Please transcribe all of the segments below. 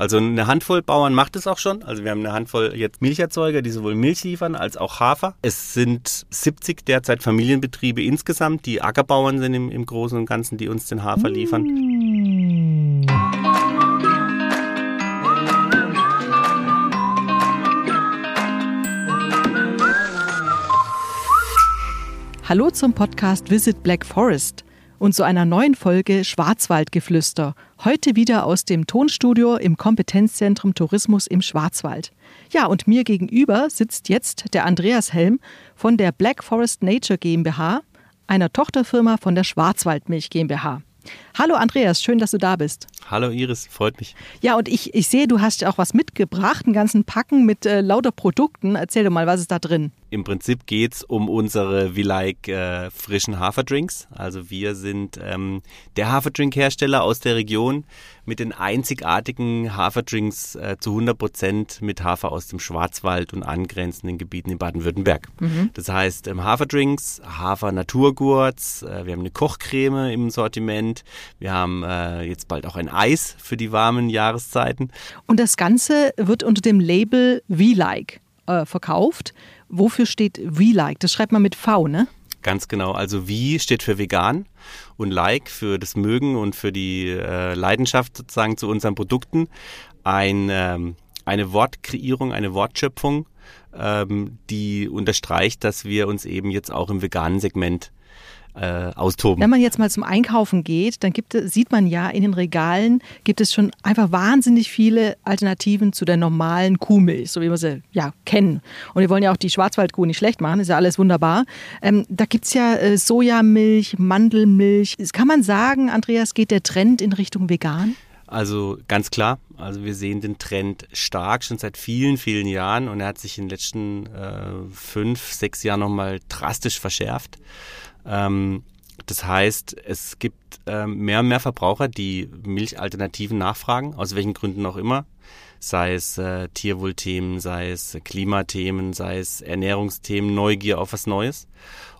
Also eine Handvoll Bauern macht es auch schon. Also wir haben eine Handvoll jetzt Milcherzeuger, die sowohl Milch liefern als auch Hafer. Es sind 70 derzeit Familienbetriebe insgesamt, die Ackerbauern sind im, im Großen und Ganzen, die uns den Hafer liefern. Hallo zum Podcast Visit Black Forest und zu einer neuen Folge Schwarzwaldgeflüster. Heute wieder aus dem Tonstudio im Kompetenzzentrum Tourismus im Schwarzwald. Ja, und mir gegenüber sitzt jetzt der Andreas Helm von der Black Forest Nature GmbH, einer Tochterfirma von der Schwarzwaldmilch GmbH. Hallo Andreas, schön, dass du da bist. Hallo Iris, freut mich. Ja, und ich, ich sehe, du hast ja auch was mitgebracht, einen ganzen Packen mit äh, lauter Produkten. Erzähl doch mal, was ist da drin? Im Prinzip geht es um unsere V-like äh, frischen Haferdrinks. Also wir sind ähm, der Haferdrink-Hersteller aus der Region mit den einzigartigen Haferdrinks äh, zu 100 Prozent mit Hafer aus dem Schwarzwald und angrenzenden Gebieten in Baden-Württemberg. Mhm. Das heißt ähm, Haferdrinks, Hafer-Naturgurts, äh, wir haben eine Kochcreme im Sortiment, wir haben äh, jetzt bald auch ein Eis für die warmen Jahreszeiten. Und das Ganze wird unter dem Label V-like äh, verkauft. Wofür steht We Like? Das schreibt man mit V, ne? Ganz genau. Also wie steht für vegan und like für das Mögen und für die äh, Leidenschaft sozusagen zu unseren Produkten. Ein, ähm, eine Wortkreierung, eine Wortschöpfung, ähm, die unterstreicht, dass wir uns eben jetzt auch im veganen Segment äh, austoben. Wenn man jetzt mal zum Einkaufen geht, dann gibt, sieht man ja in den Regalen gibt es schon einfach wahnsinnig viele Alternativen zu der normalen Kuhmilch, so wie wir sie ja kennen. Und wir wollen ja auch die Schwarzwaldkuh nicht schlecht machen, ist ja alles wunderbar. Ähm, da gibt es ja äh, Sojamilch, Mandelmilch. Kann man sagen, Andreas, geht der Trend in Richtung vegan? Also ganz klar, also wir sehen den Trend stark schon seit vielen, vielen Jahren und er hat sich in den letzten äh, fünf, sechs Jahren nochmal drastisch verschärft. Ähm, das heißt, es gibt ähm, mehr und mehr Verbraucher, die Milchalternativen nachfragen, aus welchen Gründen auch immer. Sei es äh, Tierwohlthemen, sei es Klimathemen, sei es Ernährungsthemen, Neugier auf was Neues.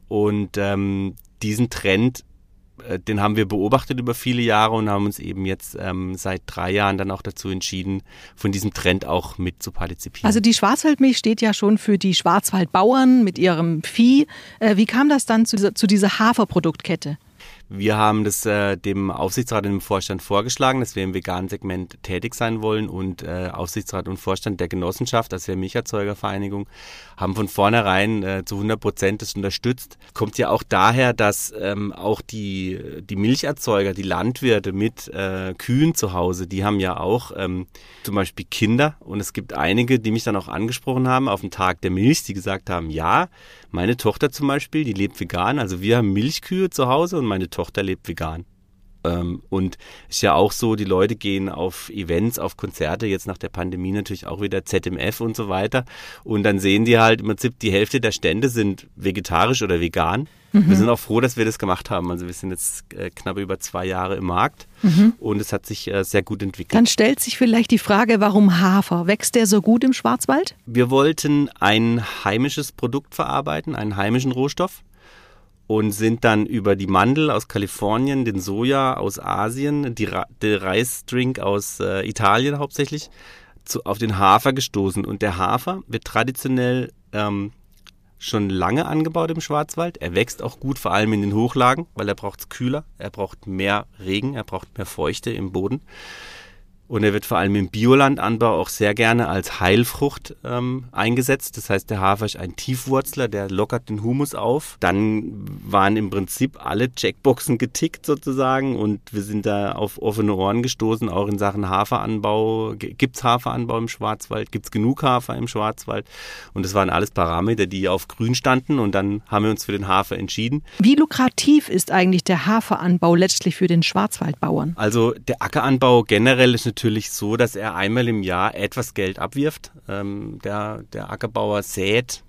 Und ähm, diesen Trend äh, den haben wir beobachtet über viele Jahre und haben uns eben jetzt ähm, seit drei Jahren dann auch dazu entschieden, von diesem Trend auch mit zu partizipieren. Also die Schwarzwaldmilch steht ja schon für die Schwarzwaldbauern mit ihrem Vieh. Äh, wie kam das dann zu dieser, zu dieser Haferproduktkette? Wir haben das äh, dem Aufsichtsrat und dem Vorstand vorgeschlagen, dass wir im veganen Segment tätig sein wollen. Und äh, Aufsichtsrat und Vorstand der Genossenschaft, also der Milcherzeugervereinigung, haben von vornherein äh, zu 100 Prozent das unterstützt. Kommt ja auch daher, dass ähm, auch die, die Milcherzeuger, die Landwirte mit äh, Kühen zu Hause, die haben ja auch ähm, zum Beispiel Kinder. Und es gibt einige, die mich dann auch angesprochen haben auf dem Tag der Milch, die gesagt haben, ja, meine Tochter zum Beispiel, die lebt vegan, also wir haben Milchkühe zu Hause und meine Tochter Tochter lebt vegan. Ähm, und ist ja auch so, die Leute gehen auf Events, auf Konzerte, jetzt nach der Pandemie natürlich auch wieder ZMF und so weiter. Und dann sehen die halt im Prinzip, die Hälfte der Stände sind vegetarisch oder vegan. Mhm. Wir sind auch froh, dass wir das gemacht haben. Also wir sind jetzt äh, knapp über zwei Jahre im Markt mhm. und es hat sich äh, sehr gut entwickelt. Dann stellt sich vielleicht die Frage, warum Hafer? Wächst der so gut im Schwarzwald? Wir wollten ein heimisches Produkt verarbeiten, einen heimischen Rohstoff und sind dann über die Mandel aus Kalifornien, den Soja aus Asien, die, der Reisdrink aus äh, Italien hauptsächlich, zu, auf den Hafer gestoßen. Und der Hafer wird traditionell ähm, schon lange angebaut im Schwarzwald. Er wächst auch gut, vor allem in den Hochlagen, weil er braucht es kühler, er braucht mehr Regen, er braucht mehr Feuchte im Boden. Und er wird vor allem im Biolandanbau auch sehr gerne als Heilfrucht ähm, eingesetzt. Das heißt, der Hafer ist ein Tiefwurzler, der lockert den Humus auf. Dann waren im Prinzip alle Checkboxen getickt sozusagen und wir sind da auf offene Ohren gestoßen, auch in Sachen Haferanbau. Gibt's Haferanbau im Schwarzwald? Gibt's genug Hafer im Schwarzwald? Und das waren alles Parameter, die auf grün standen und dann haben wir uns für den Hafer entschieden. Wie lukrativ ist eigentlich der Haferanbau letztlich für den Schwarzwaldbauern? Also der Ackeranbau generell ist natürlich natürlich so, dass er einmal im Jahr etwas Geld abwirft. Ähm, der, der Ackerbauer sät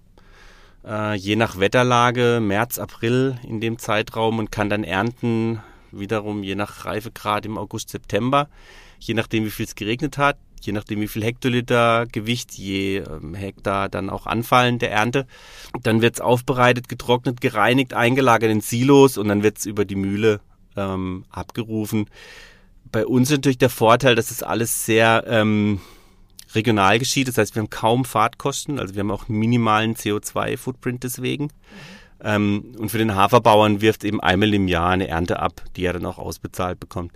äh, je nach Wetterlage März, April in dem Zeitraum und kann dann ernten wiederum je nach Reifegrad im August, September, je nachdem wie viel es geregnet hat, je nachdem wie viel Hektoliter Gewicht je ähm, Hektar dann auch anfallen der Ernte. Dann wird es aufbereitet, getrocknet, gereinigt, eingelagert in Silos und dann wird es über die Mühle ähm, abgerufen Bei uns ist natürlich der Vorteil, dass es alles sehr ähm, regional geschieht. Das heißt, wir haben kaum Fahrtkosten, also wir haben auch minimalen CO2-Footprint deswegen. Ähm, und für den Haferbauern wirft eben einmal im Jahr eine Ernte ab, die er dann auch ausbezahlt bekommt.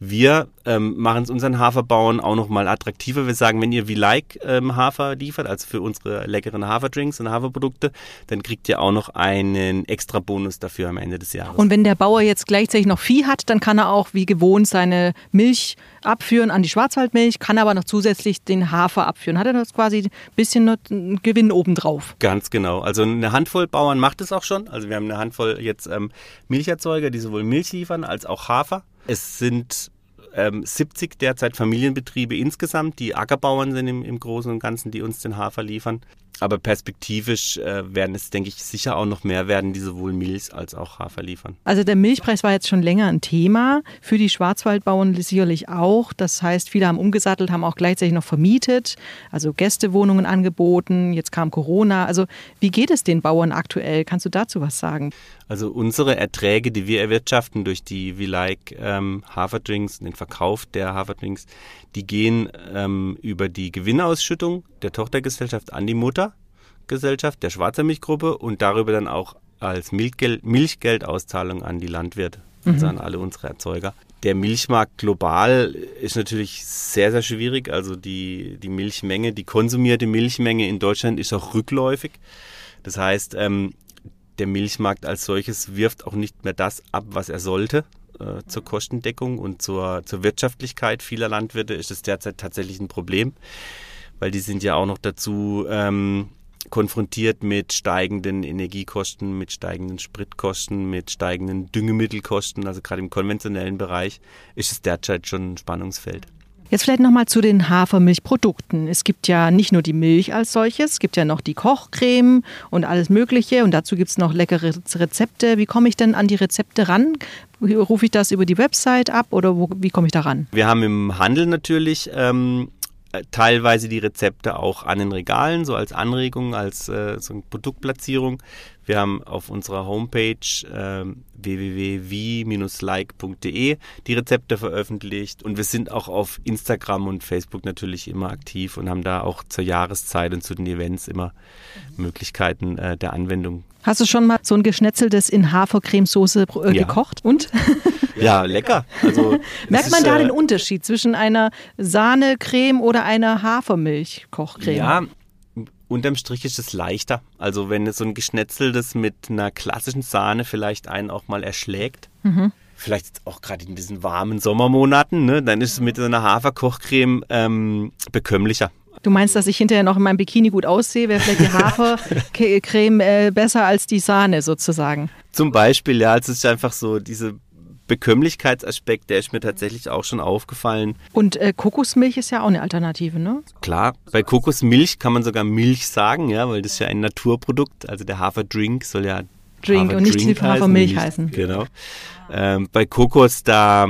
Wir ähm, machen es unseren Haferbauern auch nochmal attraktiver. Wir sagen, wenn ihr wie Like ähm, Hafer liefert, also für unsere leckeren Haferdrinks und Haferprodukte, dann kriegt ihr auch noch einen extra Bonus dafür am Ende des Jahres. Und wenn der Bauer jetzt gleichzeitig noch Vieh hat, dann kann er auch wie gewohnt seine Milch abführen an die Schwarzwaldmilch, kann aber noch zusätzlich den Hafer abführen. Hat er das quasi ein bisschen Gewinn obendrauf? Ganz genau. Also eine Handvoll Bauern macht es auch schon. Also wir haben eine Handvoll jetzt ähm, Milcherzeuger, die sowohl Milch liefern als auch Hafer. Es sind ähm, 70 derzeit Familienbetriebe insgesamt, die Ackerbauern sind im, im Großen und Ganzen, die uns den Hafer liefern. Aber perspektivisch äh, werden es, denke ich, sicher auch noch mehr werden, die sowohl Milch als auch Hafer liefern. Also der Milchpreis war jetzt schon länger ein Thema, für die Schwarzwaldbauern sicherlich auch. Das heißt, viele haben umgesattelt, haben auch gleichzeitig noch vermietet, also Gästewohnungen angeboten. Jetzt kam Corona. Also wie geht es den Bauern aktuell? Kannst du dazu was sagen? Also unsere Erträge, die wir erwirtschaften durch die V-Like ähm, Haferdrinks, den Verkauf der Haferdrinks, die gehen ähm, über die Gewinnausschüttung der Tochtergesellschaft an die Muttergesellschaft der Schwarzer Milchgruppe und darüber dann auch als Milchgeld, Milchgeldauszahlung an die Landwirte, also mhm. an alle unsere Erzeuger. Der Milchmarkt global ist natürlich sehr, sehr schwierig. Also die, die Milchmenge, die konsumierte Milchmenge in Deutschland ist auch rückläufig. Das heißt, ähm, der Milchmarkt als solches wirft auch nicht mehr das ab, was er sollte. Äh, zur Kostendeckung und zur, zur Wirtschaftlichkeit vieler Landwirte ist es derzeit tatsächlich ein Problem, weil die sind ja auch noch dazu ähm, konfrontiert mit steigenden Energiekosten, mit steigenden Spritkosten, mit steigenden Düngemittelkosten. Also gerade im konventionellen Bereich ist es derzeit schon ein Spannungsfeld. Jetzt vielleicht nochmal zu den Hafermilchprodukten. Es gibt ja nicht nur die Milch als solches, es gibt ja noch die Kochcreme und alles Mögliche und dazu gibt es noch leckere Rezepte. Wie komme ich denn an die Rezepte ran? Rufe ich das über die Website ab oder wo, wie komme ich da ran? Wir haben im Handel natürlich ähm, äh, teilweise die Rezepte auch an den Regalen, so als Anregung, als äh, so eine Produktplatzierung. Wir haben auf unserer Homepage äh, www.wie-like.de die Rezepte veröffentlicht und wir sind auch auf Instagram und Facebook natürlich immer aktiv und haben da auch zur Jahreszeit und zu den Events immer Möglichkeiten äh, der Anwendung. Hast du schon mal so ein geschnetzeltes in Hafercremesoße äh, ja. gekocht und? ja, lecker. Also, Merkt man ist, da den Unterschied zwischen einer Sahnecreme oder einer Hafermilchkochcreme? Ja, unterm Strich ist es leichter. Also wenn so ein geschnetzeltes mit einer klassischen Sahne vielleicht einen auch mal erschlägt, mhm. vielleicht auch gerade in diesen warmen Sommermonaten, ne, dann ist es mit so einer Haferkochcreme ähm, bekömmlicher. Du meinst, dass ich hinterher noch in meinem Bikini gut aussehe? Wäre vielleicht die Hafercreme äh, besser als die Sahne sozusagen? Zum Beispiel, ja. Es ist einfach so diese Bekömmlichkeitsaspekt, der ist mir tatsächlich auch schon aufgefallen. Und äh, Kokosmilch ist ja auch eine Alternative, ne? Klar, bei Kokosmilch kann man sogar Milch sagen, ja, weil das ist ja ein Naturprodukt. Also der Haferdrink soll ja Drink und nicht Hafermilch heißen. Genau. Ähm, bei Kokos, da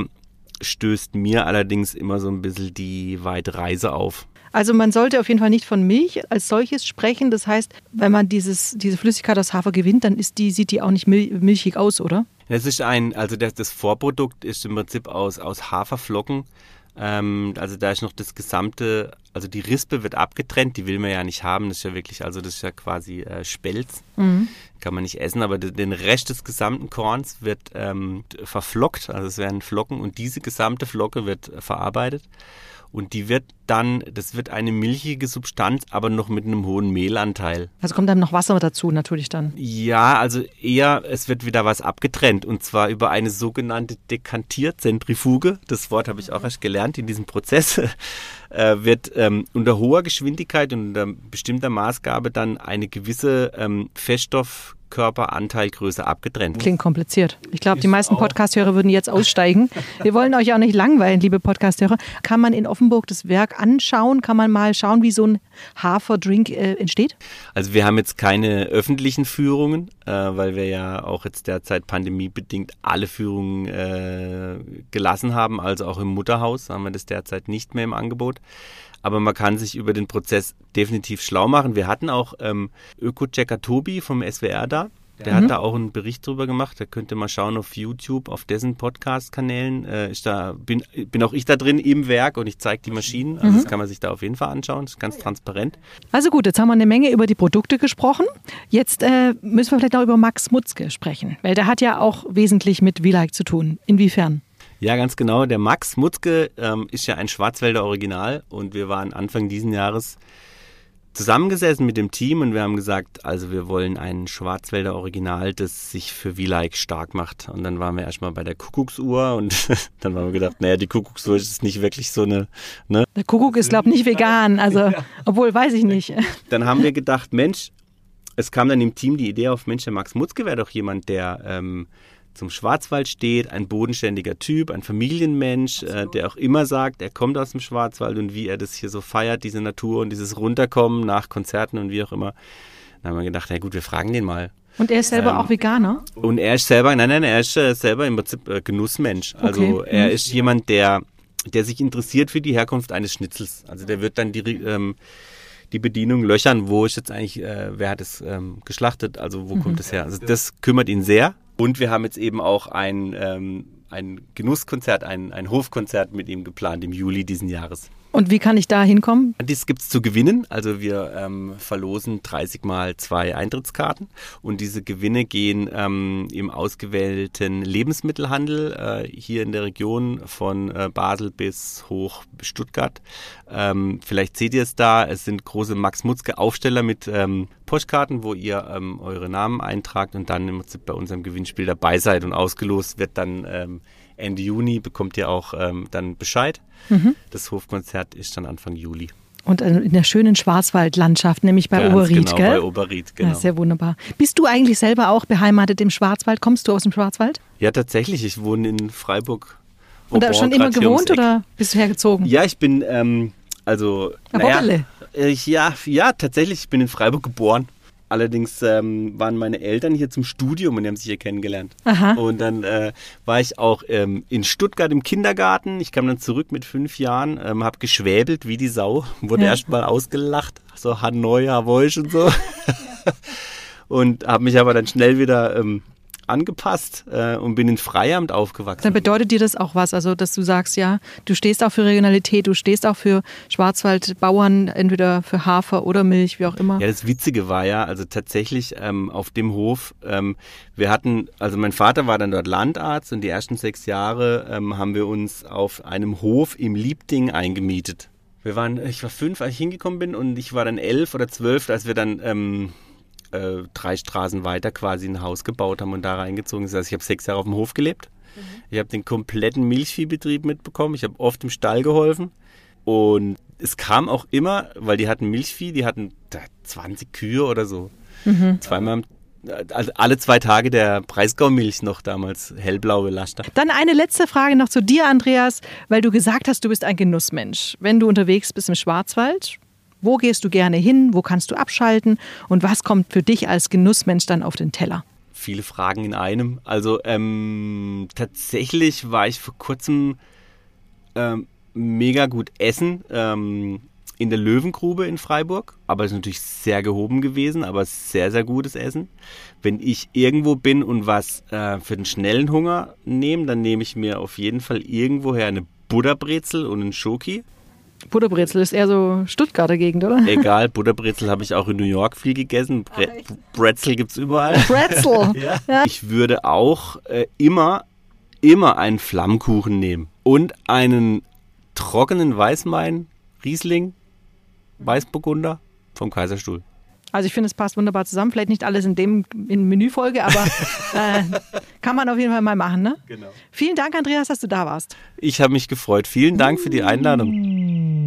stößt mir allerdings immer so ein bisschen die weite Reise auf. Also man sollte auf jeden Fall nicht von Milch als solches sprechen. Das heißt, wenn man dieses, diese Flüssigkeit aus Hafer gewinnt, dann ist die, sieht die auch nicht milchig aus, oder? Es ist ein, also das, das Vorprodukt ist im Prinzip aus, aus Haferflocken. Ähm, also da ist noch das gesamte, also die Rispe wird abgetrennt, die will man ja nicht haben. Das ist ja wirklich, also das ist ja quasi äh, Spelz. Mhm. Kann man nicht essen, aber den Rest des gesamten Korns wird ähm, verflockt, also es werden Flocken und diese gesamte Flocke wird verarbeitet und die wird dann, das wird eine milchige Substanz, aber noch mit einem hohen Mehlanteil. Also kommt dann noch Wasser dazu natürlich dann? Ja, also eher, es wird wieder was abgetrennt und zwar über eine sogenannte Dekantierzentrifuge. Das Wort habe ich auch erst gelernt in diesem Prozess. äh, wird ähm, unter hoher Geschwindigkeit und unter bestimmter Maßgabe dann eine gewisse ähm, Feststoff Körperanteilgröße abgetrennt. Klingt kompliziert. Ich glaube, die meisten Podcast-Hörer würden jetzt aussteigen. Wir wollen euch auch nicht langweilen, liebe Podcast-Hörer. Kann man in Offenburg das Werk anschauen? Kann man mal schauen, wie so ein Haferdrink äh, entsteht? Also wir haben jetzt keine öffentlichen Führungen, äh, weil wir ja auch jetzt derzeit pandemiebedingt alle Führungen äh, gelassen haben. Also auch im Mutterhaus haben wir das derzeit nicht mehr im Angebot aber man kann sich über den Prozess definitiv schlau machen. Wir hatten auch ähm, Öko-Checker Tobi vom SWR da. Der mhm. hat da auch einen Bericht drüber gemacht. Da könnt ihr mal schauen auf YouTube, auf dessen Podcast-Kanälen. Äh, da, bin, bin auch ich da drin im Werk und ich zeige die Maschinen. Also mhm. das kann man sich da auf jeden Fall anschauen. Das ist ganz transparent. Also gut, jetzt haben wir eine Menge über die Produkte gesprochen. Jetzt äh, müssen wir vielleicht noch über Max Mutzke sprechen, weil der hat ja auch wesentlich mit V-Like zu tun. Inwiefern? Ja, ganz genau. Der Max Mutzke ähm, ist ja ein Schwarzwälder Original und wir waren Anfang diesen Jahres zusammengesessen mit dem Team und wir haben gesagt, also wir wollen ein Schwarzwälder Original, das sich für V-Like stark macht. Und dann waren wir erstmal bei der Kuckucksuhr und dann haben wir gedacht, naja, die Kuckucksuhr ist nicht wirklich so eine. Ne? Der Kuckuck ist, glaube ich, nicht vegan, also obwohl weiß ich nicht. Dann haben wir gedacht, Mensch, es kam dann im Team die Idee auf, Mensch, der Max Mutzke wäre doch jemand, der ähm, zum Schwarzwald steht, ein bodenständiger Typ, ein Familienmensch, äh, der auch immer sagt, er kommt aus dem Schwarzwald und wie er das hier so feiert, diese Natur und dieses Runterkommen nach Konzerten und wie auch immer. Dann haben wir gedacht, na gut, wir fragen den mal. Und er ist selber ähm, auch Veganer? Und er ist selber, nein, nein, er ist äh, selber im Prinzip äh, Genussmensch. Also okay. er mhm. ist jemand, der, der sich interessiert für die Herkunft eines Schnitzels. Also der wird dann die, ähm, die Bedienung löchern, wo ist jetzt eigentlich, äh, wer hat es ähm, geschlachtet, also wo mhm. kommt es her. Also das kümmert ihn sehr. Und wir haben jetzt eben auch ein, ähm, ein Genusskonzert, ein, ein Hofkonzert mit ihm geplant im Juli diesen Jahres. Und wie kann ich da hinkommen? Das gibt es zu gewinnen. Also wir ähm, verlosen 30 mal zwei Eintrittskarten und diese Gewinne gehen ähm, im ausgewählten Lebensmittelhandel äh, hier in der Region von äh, Basel bis hoch Stuttgart. Ähm, vielleicht seht ihr es da. Es sind große Max Mutzke Aufsteller mit ähm, Postkarten, wo ihr ähm, eure Namen eintragt und dann bei unserem Gewinnspiel dabei seid und ausgelost wird dann ähm, Ende Juni bekommt ihr auch ähm, dann Bescheid. Mhm. Das Hofkonzert ist dann Anfang Juli. Und in der schönen Schwarzwaldlandschaft, nämlich bei Ganz Oberried, genau, gell? bei Oberried, genau. Ja, sehr wunderbar. Bist du eigentlich selber auch beheimatet im Schwarzwald? Kommst du aus dem Schwarzwald? Ja, tatsächlich. Ich wohne in Freiburg. Und da schon immer gewohnt oder bist du hergezogen? Ja, ich bin, ähm, also, naja, äh, ja, ja, tatsächlich. Ich bin in Freiburg geboren. Allerdings ähm, waren meine Eltern hier zum Studium und die haben sich hier kennengelernt. Aha. Und dann äh, war ich auch ähm, in Stuttgart im Kindergarten. Ich kam dann zurück mit fünf Jahren, ähm, habe geschwäbelt wie die Sau, wurde ja. erst mal ausgelacht, so Hanoi, Havoisch und so. und habe mich aber dann schnell wieder ähm, angepasst äh, und bin in Freiamt aufgewachsen. Dann bedeutet dir das auch was, also dass du sagst, ja, du stehst auch für Regionalität, du stehst auch für Schwarzwaldbauern, entweder für Hafer oder Milch, wie auch immer. Ja, das Witzige war ja, also tatsächlich ähm, auf dem Hof, ähm, wir hatten, also mein Vater war dann dort Landarzt und die ersten sechs Jahre ähm, haben wir uns auf einem Hof im Liebding eingemietet. Wir waren, ich war fünf, als ich hingekommen bin und ich war dann elf oder zwölf, als wir dann ähm, äh, drei Straßen weiter quasi ein Haus gebaut haben und da reingezogen sind. Also ich habe sechs Jahre auf dem Hof gelebt. Mhm. Ich habe den kompletten Milchviehbetrieb mitbekommen. Ich habe oft im Stall geholfen. Und es kam auch immer, weil die hatten Milchvieh, die hatten 20 Kühe oder so. Mhm. Zweimal also alle zwei Tage der Preisgaumilch noch damals, hellblaue Laster. Dann eine letzte Frage noch zu dir, Andreas, weil du gesagt hast, du bist ein Genussmensch. Wenn du unterwegs bist im Schwarzwald, wo gehst du gerne hin? Wo kannst du abschalten? Und was kommt für dich als Genussmensch dann auf den Teller? Viele Fragen in einem. Also ähm, tatsächlich war ich vor kurzem ähm, mega gut essen ähm, in der Löwengrube in Freiburg. Aber es ist natürlich sehr gehoben gewesen, aber sehr, sehr gutes Essen. Wenn ich irgendwo bin und was äh, für den schnellen Hunger nehme, dann nehme ich mir auf jeden Fall irgendwoher eine Butterbrezel und einen Schoki. Butterbrezel ist eher so Stuttgarter Gegend, oder? Egal, Butterbrezel habe ich auch in New York viel gegessen. Bre Brezel gibt es überall. Brezel! ja. Ich würde auch äh, immer, immer einen Flammkuchen nehmen und einen trockenen Weißwein, Riesling, Weißburgunder vom Kaiserstuhl. Also ich finde, es passt wunderbar zusammen. Vielleicht nicht alles in dem in Menüfolge, aber äh, kann man auf jeden Fall mal machen. Ne? Genau. Vielen Dank, Andreas, dass du da warst. Ich habe mich gefreut. Vielen Dank für die Einladung.